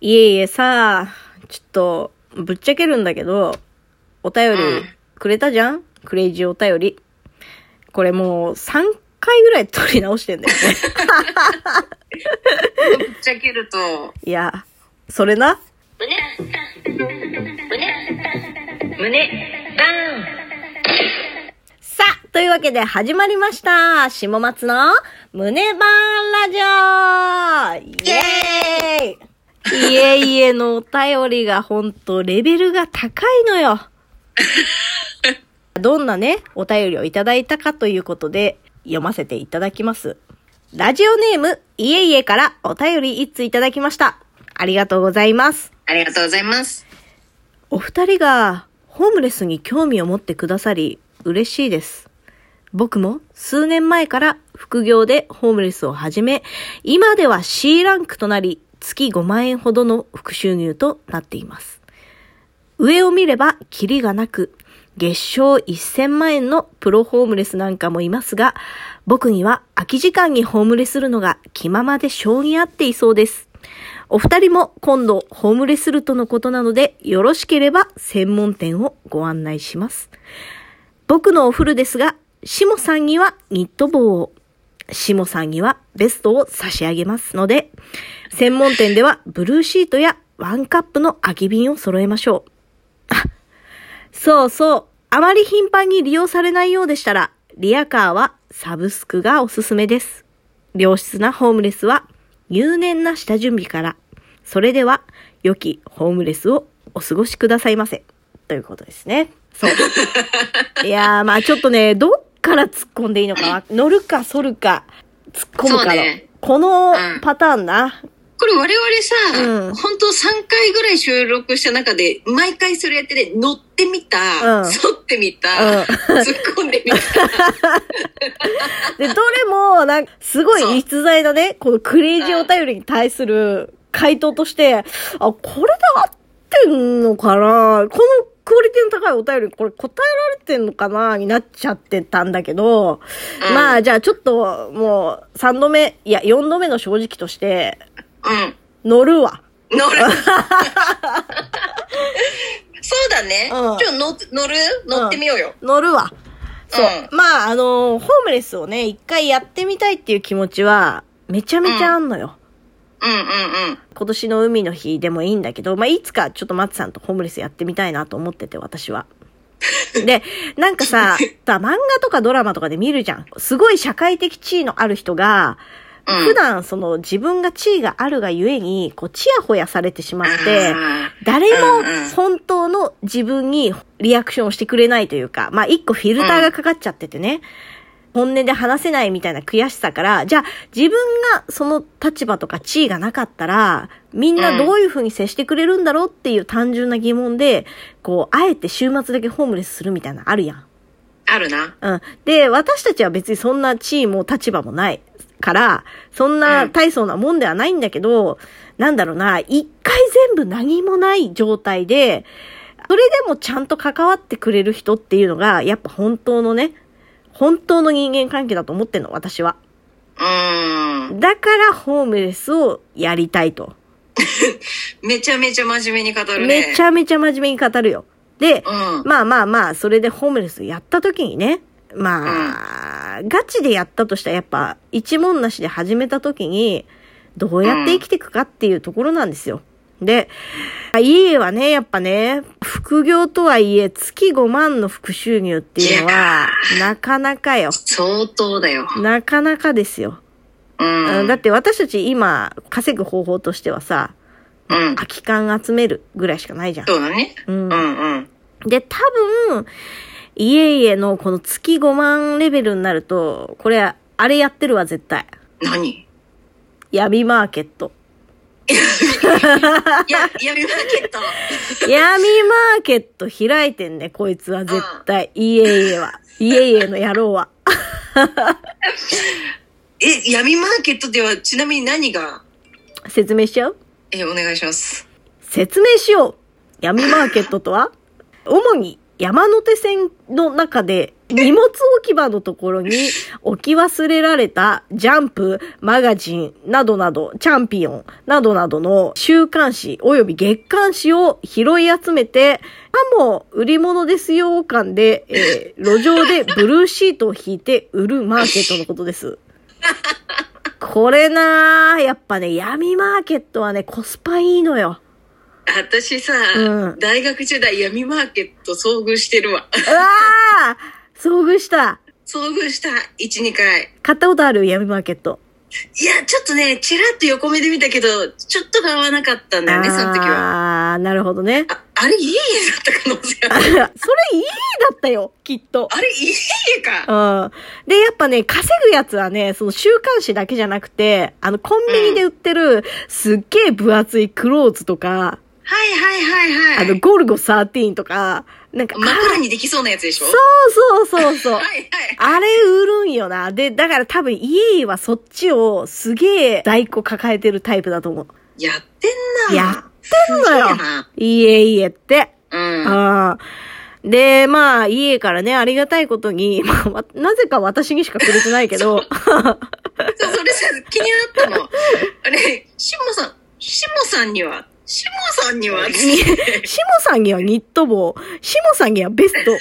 いえいえさ、ちょっと、ぶっちゃけるんだけど、お便りうんくれたじゃん、クレイジーお便り。これもう3回ぐらい取り直してんだよね。ぶっちゃけると、いや、それな。胸、ダウンさあ、というわけで始まりました。下松の胸バーンラジオイエーイいえいえのお便りがほんとレベルが高いのよ。どんなね、お便りをいただいたかということで読ませていただきます。ラジオネーム、いえいえからお便り一通いただきました。ありがとうございます。ありがとうございます。お二人がホームレスに興味を持ってくださり嬉しいです。僕も数年前から副業でホームレスを始め、今では C ランクとなり月5万円ほどの副収入となっています。上を見ればキリがなく、月賞1000万円のプロホームレスなんかもいますが、僕には空き時間にホームレスするのが気ままで性に合っていそうです。お二人も今度ホームレスるとのことなので、よろしければ専門店をご案内します。僕のお風呂ですが、しもさんにはニット帽を、しもさんにはベストを差し上げますので、専門店ではブルーシートやワンカップの空き瓶を揃えましょう。あそうそう。あまり頻繁に利用されないようでしたら、リアカーはサブスクがおすすめです。良質なホームレスは入念な下準備から。それでは、良きホームレスをお過ごしくださいませ。ということですね。そう。いやー、まあちょっとね、どっから突っ込んでいいのかわ、乗るか反るか、突っ込むかの。ね。このうんパターンな。これ我々さ、うん。本当3回ぐらい収録した中で、毎回それやってね、乗ってみた、うん。反ってみた、うん。突っ込んでみた。で、どれも、なんか、すごい逸材なね、このクレイジーお便りに対する回答として、あ、これで合ってんのかな。このクオリティの高いお便り、これ答えられてんのかなになっちゃってたんだけど、うんまあ、じゃあちょっと、もう、3度目、いや、4度目の正直として、うん。乗るわ。乗る。そうだね。うんちょ、乗乗る？乗ってみようよ。乗るわ。そう。うまあ、あの、ホームレスをね、一回やってみたいっていう気持ちは、めちゃめちゃあんのよ。うんうんうん。今年の海の日でもいいんだけど、まあ、いつかちょっと松さんとホームレスやってみたいなと思ってて、私は。で、なんかさ、さ、漫画とかドラマとかで見るじゃん。すごい社会的地位のある人が、うん普段その自分が地位があるがゆえに、こう、ちやほやされてしまって、あ誰もうんうん本当の自分にリアクションをしてくれないというか、まあ一個フィルターがかかっちゃっててね、本音で話せないみたいな悔しさから、じゃあ自分がその立場とか地位がなかったら、みんなどういう風に接してくれるんだろうっていう単純な疑問で、こう、あえて週末だけホームレスするみたいなのあるやん。ーあるな。うん。で、私たちは別にそんな地位も立場もないから、そんな大層なもんではないんだけど、なんだろうな、一回全部何もない状態で、それでもちゃんと関わってくれる人っていうのが、やっぱ本当のね、本当の人間関係だと思ってんの、私は。うーん。だから、ホームレスをやりたいと。めちゃめちゃ真面目に語るね。めちゃめちゃ真面目に語るよ。で、うん。まあまあまあ、それでホームレスやった時にね、まあ、ガチでやったとしたらやっぱ一文なしで始めた時に、どうやって生きていくかっていうところなんですよ。で、家はね、やっぱね、副業とはいえ月5万の副収入っていうのは、なかなかよ。相当だよ。なかなかですよ。うん。だって私たち今稼ぐ方法としてはさ、うん。空き缶集めるぐらいしかないじゃん。そうだね。うんうんうん。で、多分、家々のこの月5万レベルになると、これ、あれやってるわ、絶対。何？闇マーケット。いや、闇マーケット。闇マーケット開いてんね、こいつは絶対。家々は。家々の野郎は。え、闇マーケットではちなみに何が説明しちゃうえ、お願いします。説明しよう。闇マーケットとは主に山手線の中で荷物置き場のところに置き忘れられたジャンプ、マガジンなどなど、チャンピオンなどなどの週刊誌及び月刊誌を拾い集めて、かも売り物ですよ感で、えー路上でブルーシートを引いて売るマーケットのことです。これなーやっぱね、闇マーケットはね、コスパいいのよ。私さ、うん大学時代闇マーケット遭遇してるわ。うわー遭遇した。遭遇した、1、2回。買ったことある？闇マーケット。いや、ちょっとね、ちらっと横目で見たけど、ちょっと買わなかったんだよね、その時は。あー、なるほどね。あ、あれ家々だった可能性あ それる。いいだったよ、きっと。あれ家々か。うん。で、やっぱね、稼ぐやつはね、その週刊誌だけじゃなくて、あの、コンビニで売ってる、すっげえ分厚いクローズとか、はいはいはいはい。あの、ゴルゴ13とか、なんか、枕にできそうなやつでしょ？そうそうそうそう。はいはい。あれ売るんよな。で、だから多分家はそっちをすげえ在庫抱えてるタイプだと思う。やってんな。やってんのよ家家って。うん。ああ。で、まあ、家からね、ありがたいことに、まあわ、なぜか私にしかくれてないけど、そうそれさ、気になったの。あれ、しもさん、しもさんには、しもさんには、つってシモさんにはニット帽、シモさんにはベスト。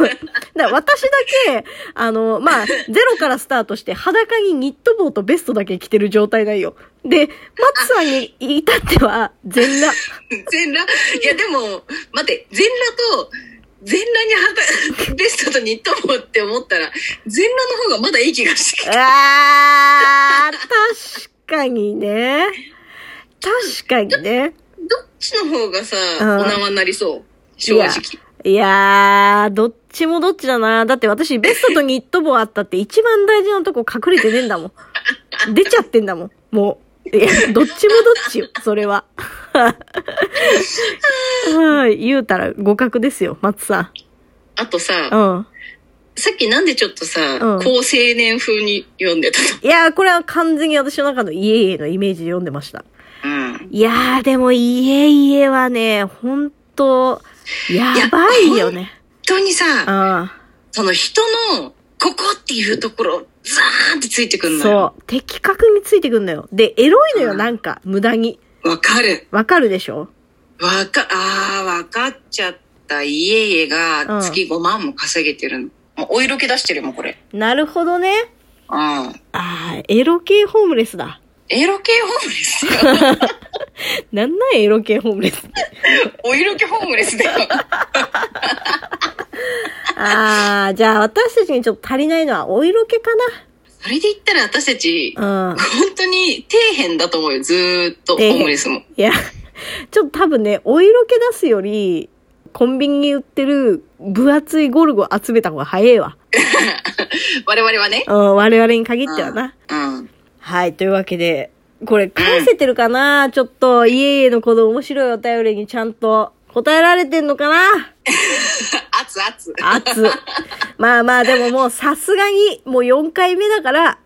だ私だけ、あの、まあ、ゼロからスタートして裸にニット帽とベストだけ着てる状態だよ。で、マツさんに至っては全裸。全裸？いや、でも、待って、全裸と、全裸に肌、ベストとニット帽って思ったら、全裸の方がまだいい気がしてきた。あー、確かにね。確かにね。ちの方がさ、うんお縄になりそう正直。いやー、どっちもどっちだな。だって私、ベストとニット帽あったって一番大事なとこ隠れてねえんだもん。出ちゃってんだもん。もう。いや、どっちもどっちよ、それは。はい、言うたら互角ですよ、松さあとさ、ん。うん。さっきなんでちょっとさ、うん高青年風に読んでたいやー、これは完全に私の中の家々のイメージで読んでました。のうん。いやー、でも家々はね、ほんと、やばいよね。本当にさ、あその人の、ここっていうところ、ザーンってついてくあんのよ。そう。的確についてくんのよ。で、エロいのよ、うんなんか、無駄に。わかる。わかるでしょ？わか、あー、わかっちゃった。家々うんが月5万も稼げてるの。もうお色気出してるよ、もうこれ。なるほどね。うん。ああ、エロ系ホームレスだ。エロ系ホームレス なんなんエロ系ホームレス？お色気ホームレスだよ。ああ、じゃあ私たちにちょっと足りないのはお色気かそれで言ったら私たち、な。うん。本当に底辺だと思うよ、ずーっと、ホームレスも。いや、ちょっと多分ね、お色気出すより、コンビニに売ってる分厚いゴルゴ集めた方が早いわ。我々はね。うん、我々に限ってはな。うん。はい、というわけで、これ返せてるかな、ちょっと、家々のこの面白いお便りにちゃんと答えられてんのかな？熱熱。熱。まあまあ、でももうさすがに、もう4回目だから、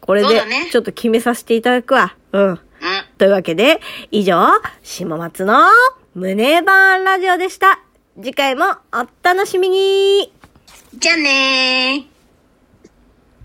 これでちょっと決めさせていただくわ。うん。うん。というわけで、以上、下松の胸バーンラジオでした。次回もお楽しみにじゃあねー。